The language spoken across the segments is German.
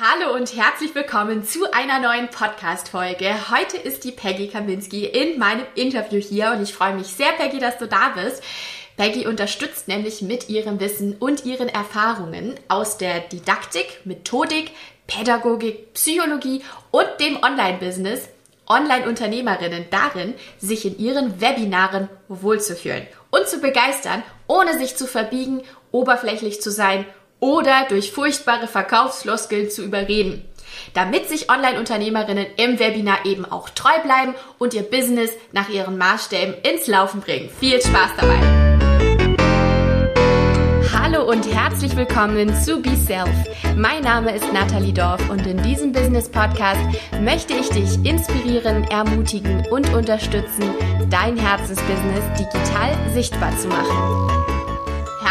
Hallo und herzlich willkommen zu einer neuen Podcast-Folge. Heute ist die Peggy Kaminski in meinem Interview hier und ich freue mich sehr, Peggy, dass du da bist. Peggy unterstützt nämlich mit ihrem Wissen und ihren Erfahrungen aus der Didaktik, Methodik, Pädagogik, Psychologie und dem Online-Business Online-Unternehmerinnen darin, sich in ihren Webinaren wohlzufühlen und zu begeistern, ohne sich zu verbiegen, oberflächlich zu sein oder durch furchtbare Verkaufsfloskeln zu überreden, damit sich Online-Unternehmerinnen im Webinar eben auch treu bleiben und ihr Business nach ihren Maßstäben ins Laufen bringen. Viel Spaß dabei! Hallo und herzlich willkommen zu Be Self. Mein Name ist Nathalie Dorf und in diesem Business Podcast möchte ich dich inspirieren, ermutigen und unterstützen, dein Herzensbusiness digital sichtbar zu machen.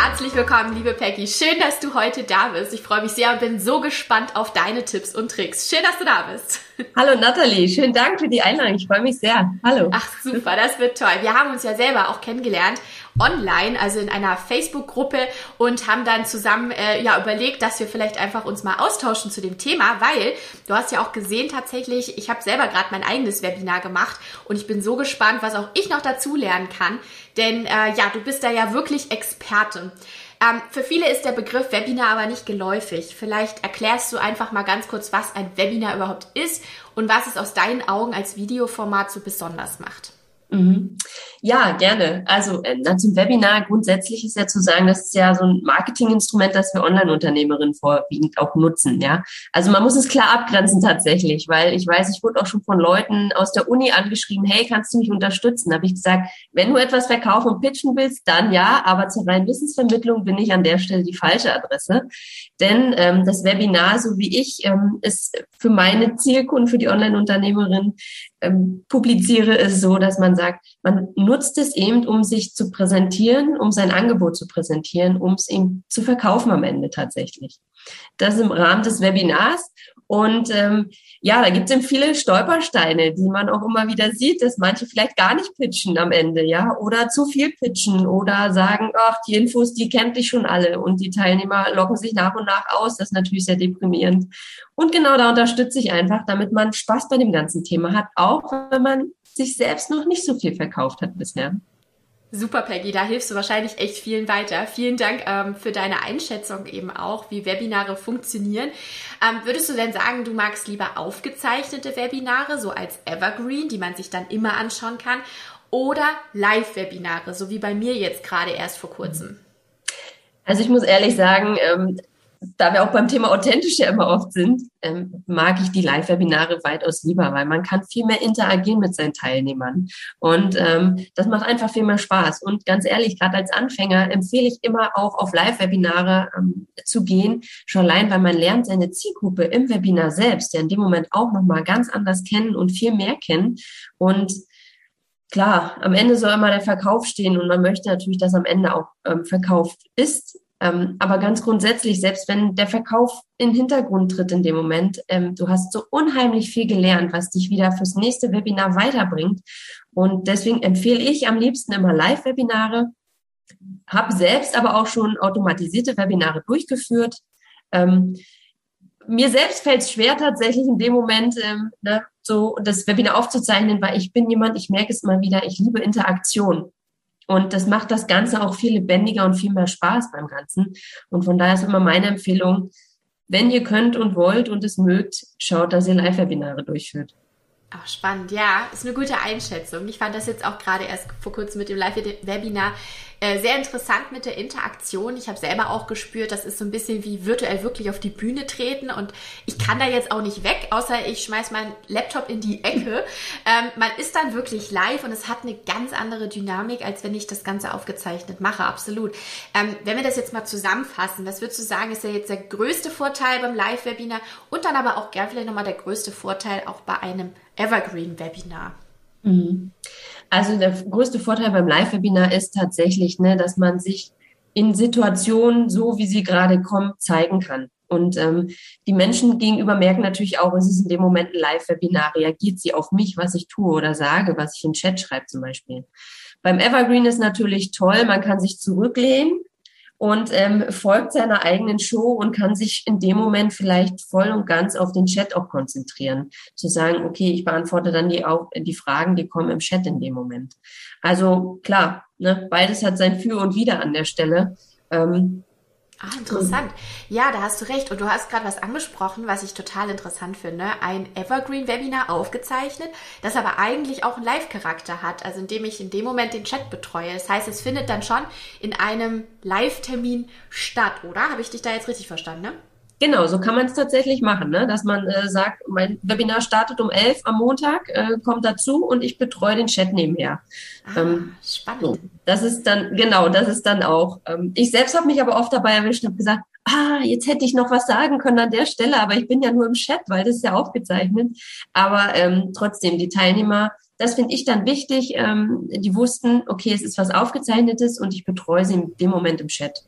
Herzlich willkommen, liebe Peggy. Schön, dass du heute da bist. Ich freue mich sehr und bin so gespannt auf deine Tipps und Tricks. Schön, dass du da bist. Hallo Nathalie, schönen Dank für die Einladung. Ich freue mich sehr. Hallo. Ach super, das wird toll. Wir haben uns ja selber auch kennengelernt online, also in einer Facebook-Gruppe und haben dann zusammen äh, ja überlegt, dass wir vielleicht einfach uns mal austauschen zu dem Thema, weil du hast ja auch gesehen tatsächlich, ich habe selber gerade mein eigenes Webinar gemacht und ich bin so gespannt, was auch ich noch dazu lernen kann, denn äh, ja, du bist da ja wirklich Experte. Ähm, für viele ist der Begriff Webinar aber nicht geläufig. Vielleicht erklärst du einfach mal ganz kurz, was ein Webinar überhaupt ist und was es aus deinen Augen als Videoformat so besonders macht. Mhm. Ja, gerne. Also äh, zum Webinar grundsätzlich ist ja zu sagen, das ist ja so ein Marketinginstrument, das wir Online-Unternehmerinnen vorwiegend auch nutzen. Ja, also man muss es klar abgrenzen tatsächlich, weil ich weiß, ich wurde auch schon von Leuten aus der Uni angeschrieben, hey, kannst du mich unterstützen? Habe ich gesagt, wenn du etwas verkaufen und pitchen willst, dann ja, aber zur reinen Wissensvermittlung bin ich an der Stelle die falsche Adresse, denn ähm, das Webinar, so wie ich ähm, es für meine Zielkunden, für die Online-Unternehmerin ähm, publiziere, ist so, dass man sagt, man nutzt es eben, um sich zu präsentieren, um sein Angebot zu präsentieren, um es eben zu verkaufen am Ende tatsächlich. Das im Rahmen des Webinars. Und ähm, ja, da gibt es eben viele Stolpersteine, die man auch immer wieder sieht, dass manche vielleicht gar nicht pitchen am Ende, ja, oder zu viel pitchen oder sagen, ach, die Infos, die kennt ich schon alle und die Teilnehmer locken sich nach und nach aus. Das ist natürlich sehr deprimierend. Und genau da unterstütze ich einfach, damit man Spaß bei dem ganzen Thema hat, auch wenn man sich selbst noch nicht so viel verkauft hat bisher. Super, Peggy, da hilfst du wahrscheinlich echt vielen weiter. Vielen Dank ähm, für deine Einschätzung eben auch, wie Webinare funktionieren. Ähm, würdest du denn sagen, du magst lieber aufgezeichnete Webinare, so als Evergreen, die man sich dann immer anschauen kann, oder Live-Webinare, so wie bei mir jetzt gerade erst vor kurzem? Also ich muss ehrlich sagen, ähm, da wir auch beim Thema authentisch ja immer oft sind, ähm, mag ich die Live-Webinare weitaus lieber, weil man kann viel mehr interagieren mit seinen Teilnehmern. Und ähm, das macht einfach viel mehr Spaß. Und ganz ehrlich, gerade als Anfänger empfehle ich immer auch auf Live-Webinare ähm, zu gehen, schon allein, weil man lernt seine Zielgruppe im Webinar selbst, ja in dem Moment auch nochmal ganz anders kennen und viel mehr kennen. Und klar, am Ende soll immer der Verkauf stehen und man möchte natürlich, dass am Ende auch ähm, verkauft ist. Ähm, aber ganz grundsätzlich, selbst wenn der Verkauf in den Hintergrund tritt in dem Moment, ähm, du hast so unheimlich viel gelernt, was dich wieder fürs nächste Webinar weiterbringt. Und deswegen empfehle ich am liebsten immer Live-Webinare, habe selbst aber auch schon automatisierte Webinare durchgeführt. Ähm, mir selbst fällt es schwer tatsächlich in dem Moment, ähm, ne, so das Webinar aufzuzeichnen, weil ich bin jemand, ich merke es mal wieder, ich liebe Interaktion. Und das macht das Ganze auch viel lebendiger und viel mehr Spaß beim Ganzen. Und von daher ist immer meine Empfehlung, wenn ihr könnt und wollt und es mögt, schaut, dass ihr Live-Webinare durchführt. Ach, spannend, ja, ist eine gute Einschätzung. Ich fand das jetzt auch gerade erst vor kurzem mit dem Live-Webinar äh, sehr interessant mit der Interaktion. Ich habe selber auch gespürt, das ist so ein bisschen wie virtuell wirklich auf die Bühne treten und ich kann da jetzt auch nicht weg, außer ich schmeiß meinen Laptop in die Ecke. Ähm, man ist dann wirklich live und es hat eine ganz andere Dynamik, als wenn ich das Ganze aufgezeichnet mache, absolut. Ähm, wenn wir das jetzt mal zusammenfassen, was würdest du sagen, ist ja jetzt der größte Vorteil beim Live-Webinar und dann aber auch gern vielleicht nochmal der größte Vorteil auch bei einem Evergreen-Webinar? Mhm. Also der größte Vorteil beim Live-Webinar ist tatsächlich, ne, dass man sich in Situationen, so wie sie gerade kommen, zeigen kann. Und ähm, die Menschen gegenüber merken natürlich auch, es ist in dem Moment ein Live-Webinar. Reagiert sie auf mich, was ich tue oder sage, was ich in Chat schreibe zum Beispiel. Beim Evergreen ist natürlich toll, man kann sich zurücklehnen und ähm, folgt seiner eigenen Show und kann sich in dem Moment vielleicht voll und ganz auf den Chat auch konzentrieren. Zu sagen, okay, ich beantworte dann die, auch, die Fragen, die kommen im Chat in dem Moment. Also klar, ne, beides hat sein Für und Wider an der Stelle. Ähm, Ah, interessant. Ja, da hast du recht. Und du hast gerade was angesprochen, was ich total interessant finde. Ein Evergreen-Webinar aufgezeichnet, das aber eigentlich auch einen Live-Charakter hat, also indem ich in dem Moment den Chat betreue. Das heißt, es findet dann schon in einem Live-Termin statt, oder? Habe ich dich da jetzt richtig verstanden, ne? Genau, so kann man es tatsächlich machen, ne? dass man äh, sagt, mein Webinar startet um elf am Montag, äh, kommt dazu und ich betreue den Chat nebenher. Ah, ähm, spannend. Das ist dann, genau, das ist dann auch. Ähm, ich selbst habe mich aber oft dabei erwischt und habe gesagt, ah, jetzt hätte ich noch was sagen können an der Stelle, aber ich bin ja nur im Chat, weil das ist ja aufgezeichnet. Aber ähm, trotzdem, die Teilnehmer, das finde ich dann wichtig, ähm, die wussten, okay, es ist was Aufgezeichnetes und ich betreue sie in dem Moment im Chat.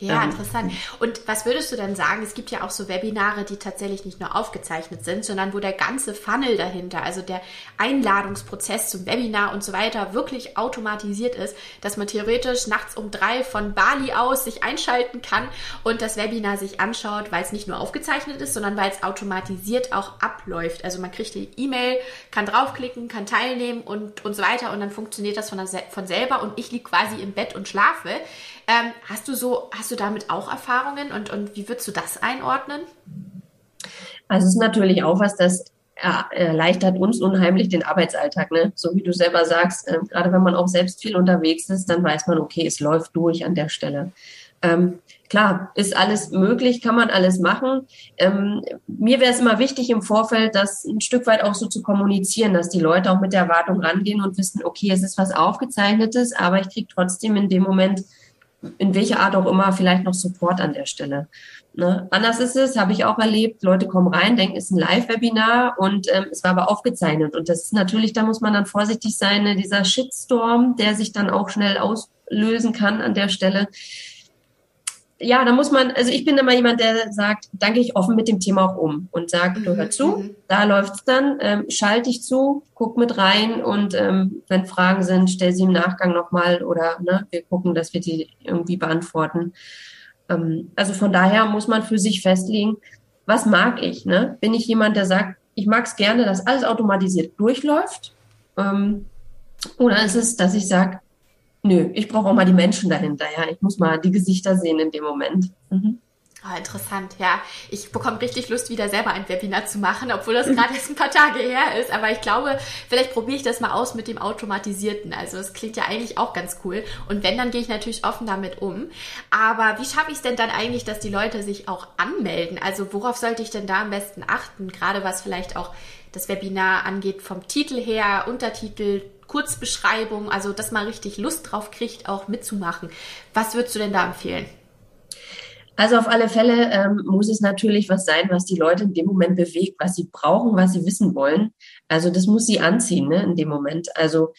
Ja, ähm, interessant. Und was würdest du denn sagen? Es gibt ja auch so Webinare, die tatsächlich nicht nur aufgezeichnet sind, sondern wo der ganze Funnel dahinter, also der Einladungsprozess zum Webinar und so weiter, wirklich automatisiert ist, dass man theoretisch nachts um drei von Bali aus sich einschalten kann und das Webinar sich anschaut, weil es nicht nur aufgezeichnet ist, sondern weil es automatisiert auch abläuft. Also man kriegt die E-Mail, kann draufklicken, kann teilnehmen und, und so weiter und dann funktioniert das von, der, von selber und ich liege quasi im Bett und schlafe. Ähm, hast du so, hast du damit auch Erfahrungen und, und wie würdest du das einordnen? Also es ist natürlich auch was, das erleichtert uns unheimlich den Arbeitsalltag. Ne? So wie du selber sagst, äh, gerade wenn man auch selbst viel unterwegs ist, dann weiß man, okay, es läuft durch an der Stelle. Ähm, klar, ist alles möglich, kann man alles machen. Ähm, mir wäre es immer wichtig im Vorfeld, das ein Stück weit auch so zu kommunizieren, dass die Leute auch mit der Erwartung rangehen und wissen, okay, es ist was Aufgezeichnetes, aber ich kriege trotzdem in dem Moment in welcher Art auch immer vielleicht noch Support an der Stelle. Ne? Anders ist es, habe ich auch erlebt, Leute kommen rein, denken, es ist ein Live-Webinar und ähm, es war aber aufgezeichnet. Und das ist natürlich, da muss man dann vorsichtig sein, ne? dieser Shitstorm, der sich dann auch schnell auslösen kann an der Stelle ja, da muss man, also ich bin immer jemand, der sagt, danke ich offen mit dem Thema auch um und sagt, mhm. du hör zu, mhm. da läuft's dann, ähm, schalte dich zu, guck mit rein und ähm, wenn Fragen sind, stell sie im Nachgang nochmal oder ne, wir gucken, dass wir die irgendwie beantworten. Ähm, also von daher muss man für sich festlegen, was mag ich? Ne? Bin ich jemand, der sagt, ich mag es gerne, dass alles automatisiert durchläuft? Ähm, oder ist es, dass ich sage, nö, ich brauche auch mal die Menschen dahinter, ja. Ich muss mal die Gesichter sehen in dem Moment. Mhm. Ah, interessant, ja. Ich bekomme richtig Lust, wieder selber ein Webinar zu machen, obwohl das gerade erst ein paar Tage her ist. Aber ich glaube, vielleicht probiere ich das mal aus mit dem Automatisierten. Also es klingt ja eigentlich auch ganz cool. Und wenn, dann gehe ich natürlich offen damit um. Aber wie schaffe ich es denn dann eigentlich, dass die Leute sich auch anmelden? Also worauf sollte ich denn da am besten achten? Gerade was vielleicht auch das Webinar angeht, vom Titel her, Untertitel, Kurzbeschreibung, also dass man richtig Lust drauf kriegt, auch mitzumachen. Was würdest du denn da empfehlen? Also auf alle Fälle ähm, muss es natürlich was sein, was die Leute in dem Moment bewegt, was sie brauchen, was sie wissen wollen. Also das muss sie anziehen ne, in dem Moment. Also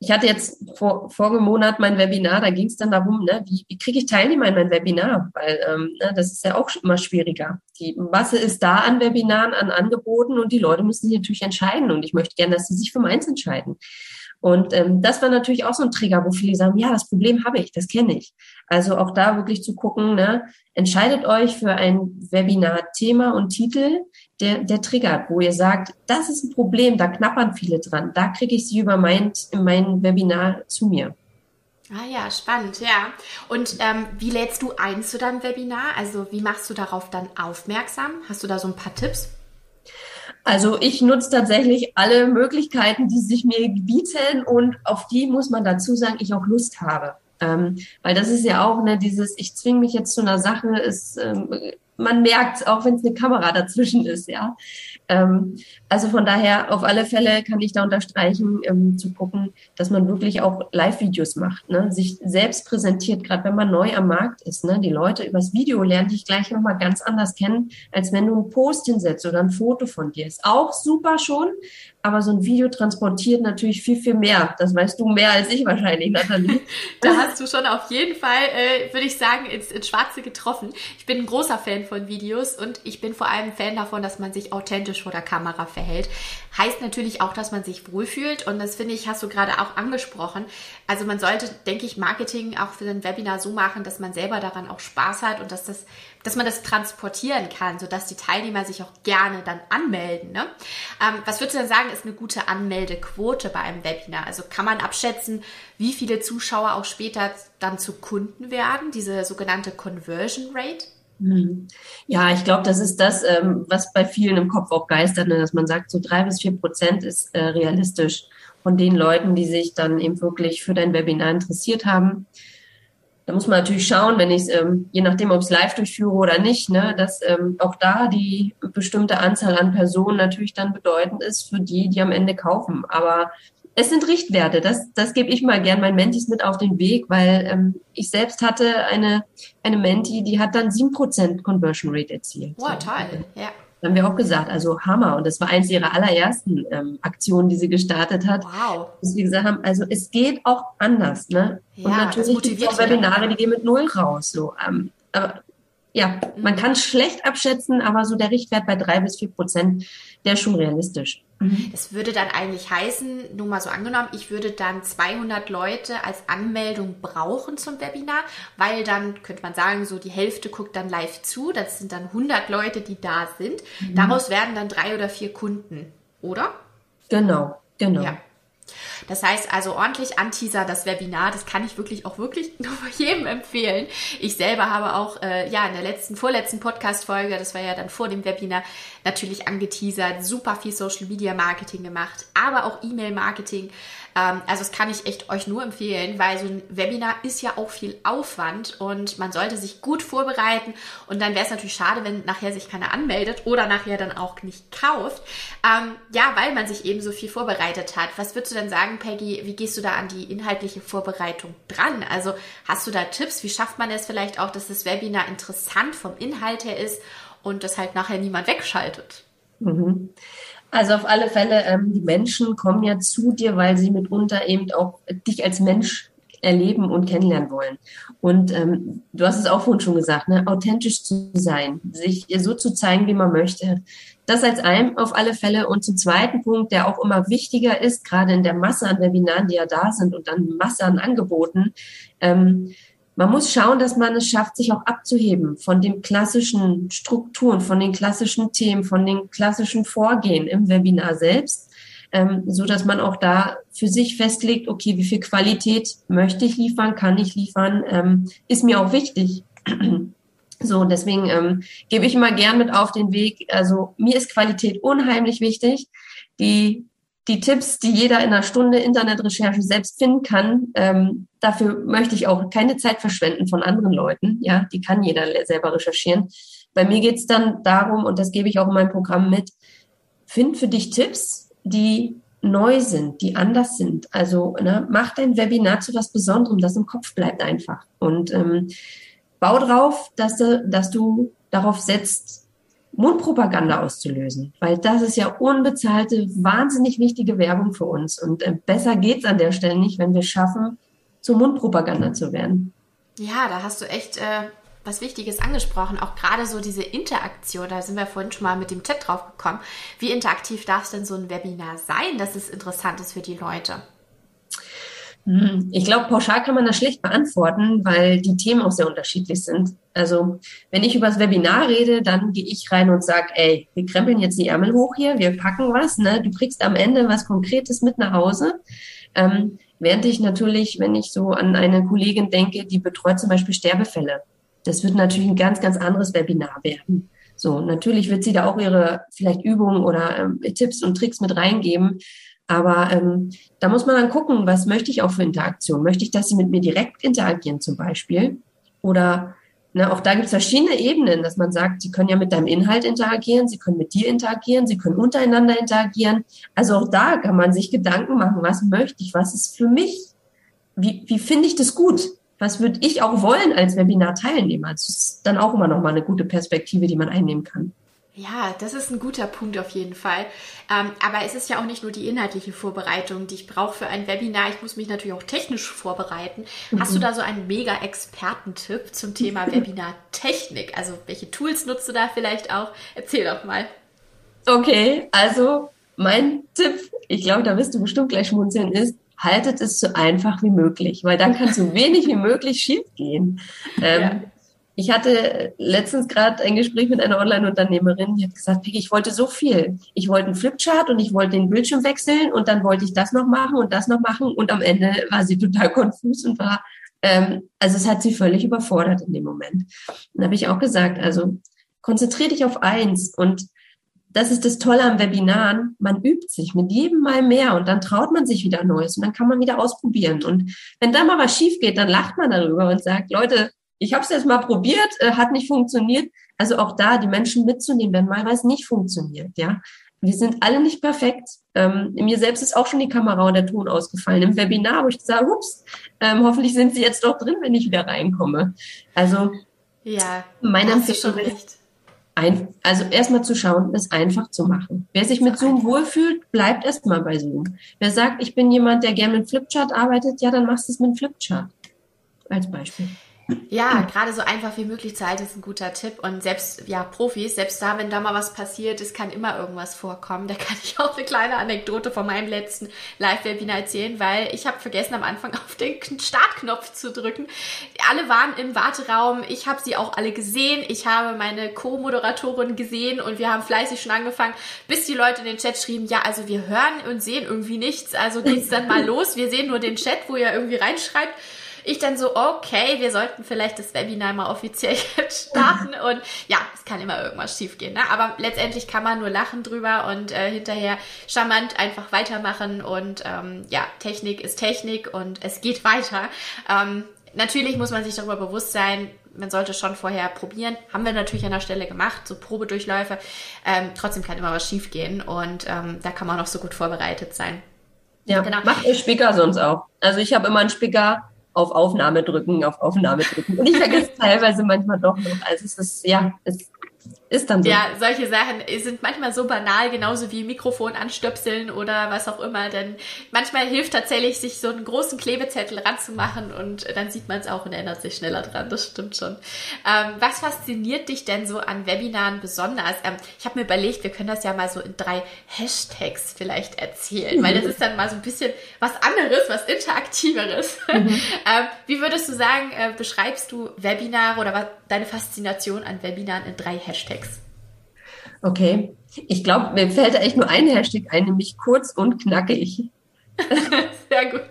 ich hatte jetzt vor, vorigen Monat mein Webinar, da ging es dann darum, ne, wie, wie kriege ich Teilnehmer in mein Webinar? Weil ähm, ne, das ist ja auch immer schwieriger. Die Masse ist da an Webinaren, an Angeboten und die Leute müssen sich natürlich entscheiden. Und ich möchte gerne, dass sie sich für meins entscheiden. Und ähm, das war natürlich auch so ein Trigger, wo viele sagen, ja, das Problem habe ich, das kenne ich. Also auch da wirklich zu gucken, ne, entscheidet euch für ein Webinar-Thema und Titel, der, der triggert, wo ihr sagt, das ist ein Problem, da knappern viele dran, da kriege ich sie über mein, mein Webinar zu mir. Ah ja, spannend, ja. Und ähm, wie lädst du ein zu deinem Webinar? Also wie machst du darauf dann aufmerksam? Hast du da so ein paar Tipps? Also ich nutze tatsächlich alle Möglichkeiten, die sich mir bieten und auf die muss man dazu sagen, ich auch Lust habe. Ähm, weil das ist ja auch ne, dieses, ich zwinge mich jetzt zu einer Sache, ist, ähm, man merkt, auch wenn es eine Kamera dazwischen ist, ja. Ähm, also von daher, auf alle Fälle kann ich da unterstreichen, ähm, zu gucken, dass man wirklich auch Live-Videos macht, ne? sich selbst präsentiert, gerade wenn man neu am Markt ist. Ne? Die Leute übers Video lernen dich gleich nochmal ganz anders kennen, als wenn du einen Post hinsetzt oder ein Foto von dir. Ist auch super schon, aber so ein Video transportiert natürlich viel, viel mehr. Das weißt du mehr als ich wahrscheinlich, Nathalie. da hast du schon auf jeden Fall, äh, würde ich sagen, ins, ins Schwarze getroffen. Ich bin ein großer Fan von von Videos und ich bin vor allem Fan davon, dass man sich authentisch vor der Kamera verhält. Heißt natürlich auch, dass man sich wohlfühlt und das finde ich, hast du gerade auch angesprochen. Also man sollte, denke ich, Marketing auch für ein Webinar so machen, dass man selber daran auch Spaß hat und dass das, dass man das transportieren kann, sodass die Teilnehmer sich auch gerne dann anmelden. Ne? Ähm, was würdest du denn sagen, ist eine gute Anmeldequote bei einem Webinar? Also kann man abschätzen, wie viele Zuschauer auch später dann zu Kunden werden, diese sogenannte Conversion Rate? Hm. Ja, ich glaube, das ist das, ähm, was bei vielen im Kopf auch geistert, ne, dass man sagt, so drei bis vier Prozent ist äh, realistisch von den Leuten, die sich dann eben wirklich für dein Webinar interessiert haben. Da muss man natürlich schauen, wenn ich es, ähm, je nachdem, ob ich es live durchführe oder nicht, ne, dass ähm, auch da die bestimmte Anzahl an Personen natürlich dann bedeutend ist für die, die am Ende kaufen. Aber es sind Richtwerte. Das, das gebe ich mal gern meinen Mentis mit auf den Weg, weil ähm, ich selbst hatte eine, eine Menti, die hat dann sieben Prozent Conversion Rate erzielt. Wow, toll, ja. Da haben wir auch gesagt, also Hammer. Und das war eins ihrer allerersten ähm, Aktionen, die sie gestartet hat. Wow. Dass wir gesagt haben, also es geht auch anders. Ne? Ja, und natürlich gibt es auch Webinare, die gehen mit null raus. So. Ähm, aber ja, mhm. man kann schlecht abschätzen, aber so der Richtwert bei drei bis vier Prozent, der ist schon realistisch. Mhm. Das würde dann eigentlich heißen, nur mal so angenommen, ich würde dann 200 Leute als Anmeldung brauchen zum Webinar, weil dann könnte man sagen, so die Hälfte guckt dann live zu, das sind dann 100 Leute, die da sind. Mhm. Daraus werden dann drei oder vier Kunden, oder? Genau, genau. Ja. Das heißt also ordentlich anteaser das Webinar. Das kann ich wirklich auch wirklich nur jedem empfehlen. Ich selber habe auch äh, ja in der letzten, vorletzten Podcast-Folge, das war ja dann vor dem Webinar, natürlich angeteasert, super viel Social Media Marketing gemacht, aber auch E-Mail Marketing. Ähm, also das kann ich echt euch nur empfehlen, weil so ein Webinar ist ja auch viel Aufwand und man sollte sich gut vorbereiten und dann wäre es natürlich schade, wenn nachher sich keiner anmeldet oder nachher dann auch nicht kauft. Ähm, ja, weil man sich eben so viel vorbereitet hat. Was würdest du sagen, Peggy, wie gehst du da an die inhaltliche Vorbereitung dran? Also hast du da Tipps? Wie schafft man es vielleicht auch, dass das Webinar interessant vom Inhalt her ist und das halt nachher niemand wegschaltet? Mhm. Also auf alle Fälle, ähm, die Menschen kommen ja zu dir, weil sie mitunter eben auch dich als Mensch erleben und kennenlernen wollen. Und ähm, du hast es auch vorhin schon gesagt, ne? authentisch zu sein, sich so zu zeigen, wie man möchte. Das als einem auf alle Fälle. Und zum zweiten Punkt, der auch immer wichtiger ist, gerade in der Masse an Webinaren, die ja da sind und dann Masse an Angeboten, ähm, man muss schauen, dass man es schafft, sich auch abzuheben von den klassischen Strukturen, von den klassischen Themen, von den klassischen Vorgehen im Webinar selbst, ähm, so dass man auch da für sich festlegt, okay, wie viel Qualität möchte ich liefern, kann ich liefern, ähm, ist mir auch wichtig. So, deswegen ähm, gebe ich immer gern mit auf den Weg. Also mir ist Qualität unheimlich wichtig. Die die Tipps, die jeder in einer Stunde Internetrecherche selbst finden kann, ähm, dafür möchte ich auch keine Zeit verschwenden von anderen Leuten. Ja, die kann jeder selber recherchieren. Bei mir geht's dann darum, und das gebe ich auch in meinem Programm mit, find für dich Tipps, die neu sind, die anders sind. Also ne, mach dein Webinar zu was Besonderem, das im Kopf bleibt einfach. Und ähm, bau drauf, dass du, dass du darauf setzt, Mundpropaganda auszulösen, weil das ist ja unbezahlte, wahnsinnig wichtige Werbung für uns. Und äh, besser geht's an der Stelle nicht, wenn wir schaffen, zur Mundpropaganda zu werden. Ja, da hast du echt äh, was Wichtiges angesprochen. Auch gerade so diese Interaktion, da sind wir vorhin schon mal mit dem Chat drauf gekommen. Wie interaktiv darf es denn so ein Webinar sein, dass es interessant ist für die Leute? Hm, ich glaube, pauschal kann man das schlecht beantworten, weil die Themen auch sehr unterschiedlich sind. Also wenn ich über das Webinar rede, dann gehe ich rein und sage, ey, wir krempeln jetzt die Ärmel hoch hier, wir packen was, ne? Du kriegst am Ende was Konkretes mit nach Hause. Ähm, während ich natürlich, wenn ich so an eine Kollegin denke, die betreut zum Beispiel Sterbefälle, das wird natürlich ein ganz, ganz anderes Webinar werden. So, natürlich wird sie da auch ihre vielleicht Übungen oder ähm, Tipps und Tricks mit reingeben. Aber ähm, da muss man dann gucken, was möchte ich auch für Interaktion? Möchte ich, dass sie mit mir direkt interagieren zum Beispiel? Oder ne, auch da gibt es verschiedene Ebenen, dass man sagt, sie können ja mit deinem Inhalt interagieren, sie können mit dir interagieren, sie können untereinander interagieren. Also auch da kann man sich Gedanken machen, was möchte ich, was ist für mich? Wie, wie finde ich das gut? Was würde ich auch wollen als Webinar-Teilnehmer? Das ist dann auch immer noch mal eine gute Perspektive, die man einnehmen kann. Ja, das ist ein guter Punkt auf jeden Fall. Ähm, aber es ist ja auch nicht nur die inhaltliche Vorbereitung, die ich brauche für ein Webinar. Ich muss mich natürlich auch technisch vorbereiten. Mhm. Hast du da so einen mega Expertentipp zum Thema Webinar-Technik? Also welche Tools nutzt du da vielleicht auch? Erzähl doch mal. Okay, also mein Tipp, ich glaube, da wirst du bestimmt gleich schmunzeln, ist, haltet es so einfach wie möglich, weil dann kann so wenig wie möglich schiefgehen. Ähm, ja. Ich hatte letztens gerade ein Gespräch mit einer Online-Unternehmerin, die hat gesagt, Piggy, ich wollte so viel. Ich wollte einen Flipchart und ich wollte den Bildschirm wechseln und dann wollte ich das noch machen und das noch machen und am Ende war sie total konfus und war, ähm, also es hat sie völlig überfordert in dem Moment. Dann habe ich auch gesagt, also konzentriere dich auf eins und das ist das Tolle am Webinaren. Man übt sich mit jedem Mal mehr und dann traut man sich wieder Neues und dann kann man wieder ausprobieren. Und wenn da mal was schief geht, dann lacht man darüber und sagt, Leute, ich habe es jetzt mal probiert, äh, hat nicht funktioniert. Also auch da die Menschen mitzunehmen, wenn mal was nicht funktioniert, ja. Wir sind alle nicht perfekt. Ähm, mir selbst ist auch schon die Kamera und der Ton ausgefallen. Im Webinar, wo ich gesagt ups, ähm, hoffentlich sind sie jetzt doch drin, wenn ich wieder reinkomme. Also ja, meine Empfehlung ist, ein, also erstmal zu schauen, es einfach zu machen. Wer sich mit Zoom wohlfühlt, bleibt erstmal bei Zoom. Wer sagt, ich bin jemand, der gerne mit Flipchart arbeitet, ja, dann machst du es mit Flipchart. Als Beispiel. Ja, gerade so einfach wie möglich zu halten ist ein guter Tipp. Und selbst, ja, Profis, selbst da, wenn da mal was passiert, es kann immer irgendwas vorkommen. Da kann ich auch eine kleine Anekdote von meinem letzten Live-Webinar erzählen, weil ich habe vergessen, am Anfang auf den Startknopf zu drücken. Alle waren im Warteraum. Ich habe sie auch alle gesehen. Ich habe meine Co-Moderatorin gesehen und wir haben fleißig schon angefangen, bis die Leute in den Chat schrieben, ja, also wir hören und sehen irgendwie nichts. Also geht's dann mal los. Wir sehen nur den Chat, wo ihr irgendwie reinschreibt. Ich dann so, okay, wir sollten vielleicht das Webinar mal offiziell jetzt starten. Und ja, es kann immer irgendwas schiefgehen. Ne? Aber letztendlich kann man nur lachen drüber und äh, hinterher charmant einfach weitermachen. Und ähm, ja, Technik ist Technik und es geht weiter. Ähm, natürlich muss man sich darüber bewusst sein, man sollte schon vorher probieren. Haben wir natürlich an der Stelle gemacht, so Probedurchläufe. Ähm, trotzdem kann immer was schiefgehen und ähm, da kann man auch so gut vorbereitet sein. Ja, genau. macht ihr Spicker sonst auch. Also ich habe immer einen Spicker auf Aufnahme drücken, auf Aufnahme drücken. Und ich vergesse teilweise manchmal doch noch. Also es ist, ja, es ist dann so. Ja, solche Sachen sind manchmal so banal, genauso wie Mikrofon anstöpseln oder was auch immer. Denn manchmal hilft tatsächlich, sich so einen großen Klebezettel ranzumachen und dann sieht man es auch und erinnert sich schneller dran. Das stimmt schon. Ähm, was fasziniert dich denn so an Webinaren besonders? Ähm, ich habe mir überlegt, wir können das ja mal so in drei Hashtags vielleicht erzählen, mhm. weil das ist dann mal so ein bisschen was anderes, was interaktiveres. Mhm. ähm, wie würdest du sagen, äh, beschreibst du Webinare oder was, deine Faszination an Webinaren in drei Hashtags? Okay, ich glaube, mir fällt echt nur ein Hashtag ein, nämlich kurz und knackig. Sehr gut.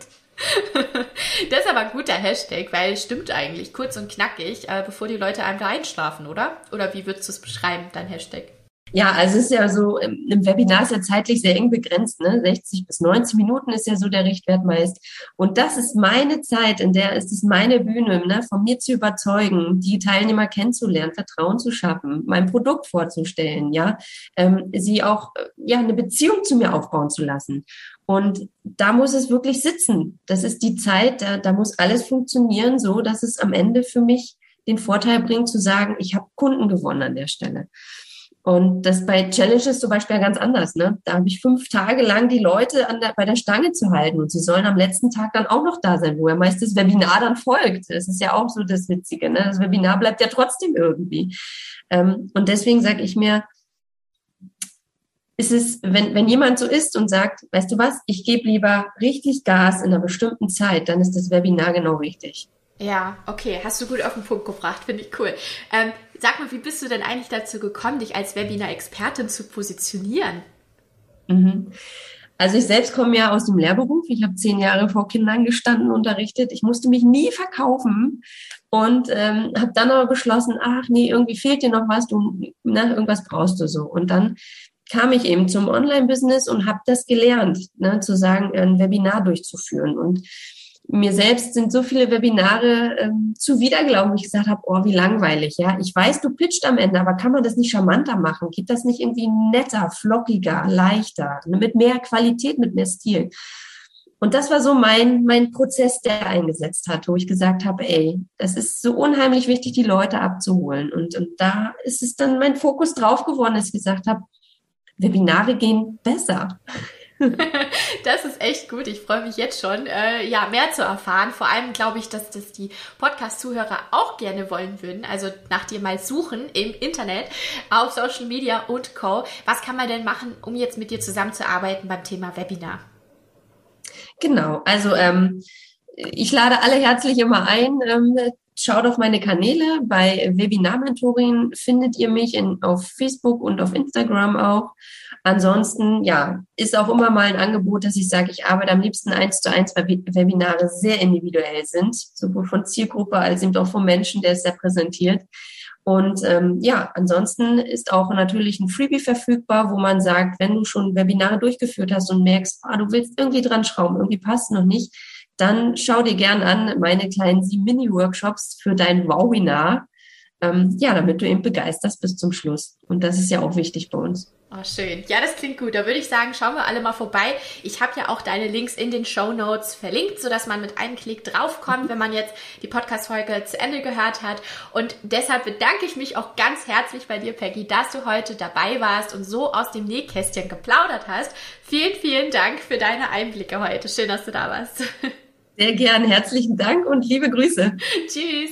Das ist aber ein guter Hashtag, weil es stimmt eigentlich, kurz und knackig, äh, bevor die Leute einfach einschlafen, oder? Oder wie würdest du es beschreiben, dein Hashtag? Ja, also es ist ja so, im Webinar ist ja zeitlich sehr eng begrenzt, ne? 60 bis 90 Minuten ist ja so der Richtwert meist. Und das ist meine Zeit, in der ist es meine Bühne, ne? von mir zu überzeugen, die Teilnehmer kennenzulernen, Vertrauen zu schaffen, mein Produkt vorzustellen, ja, ähm, sie auch, ja, eine Beziehung zu mir aufbauen zu lassen. Und da muss es wirklich sitzen. Das ist die Zeit, da, da muss alles funktionieren, so dass es am Ende für mich den Vorteil bringt, zu sagen, ich habe Kunden gewonnen an der Stelle. Und das bei Challenges zum Beispiel ganz anders. Ne? Da habe ich fünf Tage lang die Leute an der, bei der Stange zu halten und sie sollen am letzten Tag dann auch noch da sein, wo ja meist das Webinar dann folgt. Das ist ja auch so das Witzige. Ne? Das Webinar bleibt ja trotzdem irgendwie. Ähm, und deswegen sage ich mir, ist es, wenn, wenn jemand so ist und sagt, weißt du was, ich gebe lieber richtig Gas in einer bestimmten Zeit, dann ist das Webinar genau richtig. Ja, okay, hast du gut auf den Punkt gebracht, finde ich cool. Ähm, sag mal, wie bist du denn eigentlich dazu gekommen, dich als Webinar-Expertin zu positionieren? Mhm. Also ich selbst komme ja aus dem Lehrberuf. Ich habe zehn Jahre vor Kindern gestanden, unterrichtet. Ich musste mich nie verkaufen und ähm, habe dann aber beschlossen, ach nee, irgendwie fehlt dir noch was, du, ne, irgendwas brauchst du so. Und dann kam ich eben zum Online-Business und habe das gelernt, ne, zu sagen, ein Webinar durchzuführen. Und mir selbst sind so viele Webinare ähm, zuwidergelaufen, wo ich gesagt habe, oh, wie langweilig, ja. Ich weiß, du pitcht am Ende, aber kann man das nicht charmanter machen? Gibt das nicht irgendwie netter, flockiger, leichter, mit mehr Qualität, mit mehr Stil? Und das war so mein, mein Prozess, der eingesetzt hat, wo ich gesagt habe, ey, das ist so unheimlich wichtig, die Leute abzuholen. Und, und da ist es dann mein Fokus drauf geworden, dass ich gesagt habe, Webinare gehen besser. das ist echt gut. Ich freue mich jetzt schon, äh, ja, mehr zu erfahren. Vor allem glaube ich, dass das die Podcast-Zuhörer auch gerne wollen würden. Also nach dir mal suchen im Internet, auf Social Media und Co. Was kann man denn machen, um jetzt mit dir zusammenzuarbeiten beim Thema Webinar? Genau, also ähm, ich lade alle herzlich immer ein. Ähm, schaut auf meine Kanäle. Bei Webinar-Mentorin findet ihr mich in, auf Facebook und auf Instagram auch. Ansonsten, ja, ist auch immer mal ein Angebot, dass ich sage, ich arbeite am liebsten eins zu eins, weil Webinare sehr individuell sind, sowohl von Zielgruppe als eben auch vom Menschen, der es repräsentiert. Und ähm, ja, ansonsten ist auch natürlich ein Freebie verfügbar, wo man sagt, wenn du schon Webinare durchgeführt hast und merkst, ah, du willst irgendwie dran schrauben, irgendwie passt noch nicht, dann schau dir gern an meine kleinen sieben Mini-Workshops für dein Webinar. Ähm, ja, damit du eben begeisterst bis zum Schluss. Und das ist ja auch wichtig bei uns. Oh, schön. Ja, das klingt gut. Da würde ich sagen, schauen wir alle mal vorbei. Ich habe ja auch deine Links in den Show Notes verlinkt, sodass man mit einem Klick draufkommt, wenn man jetzt die Podcast-Folge zu Ende gehört hat. Und deshalb bedanke ich mich auch ganz herzlich bei dir, Peggy, dass du heute dabei warst und so aus dem Nähkästchen geplaudert hast. Vielen, vielen Dank für deine Einblicke heute. Schön, dass du da warst. Sehr gern. Herzlichen Dank und liebe Grüße. Tschüss.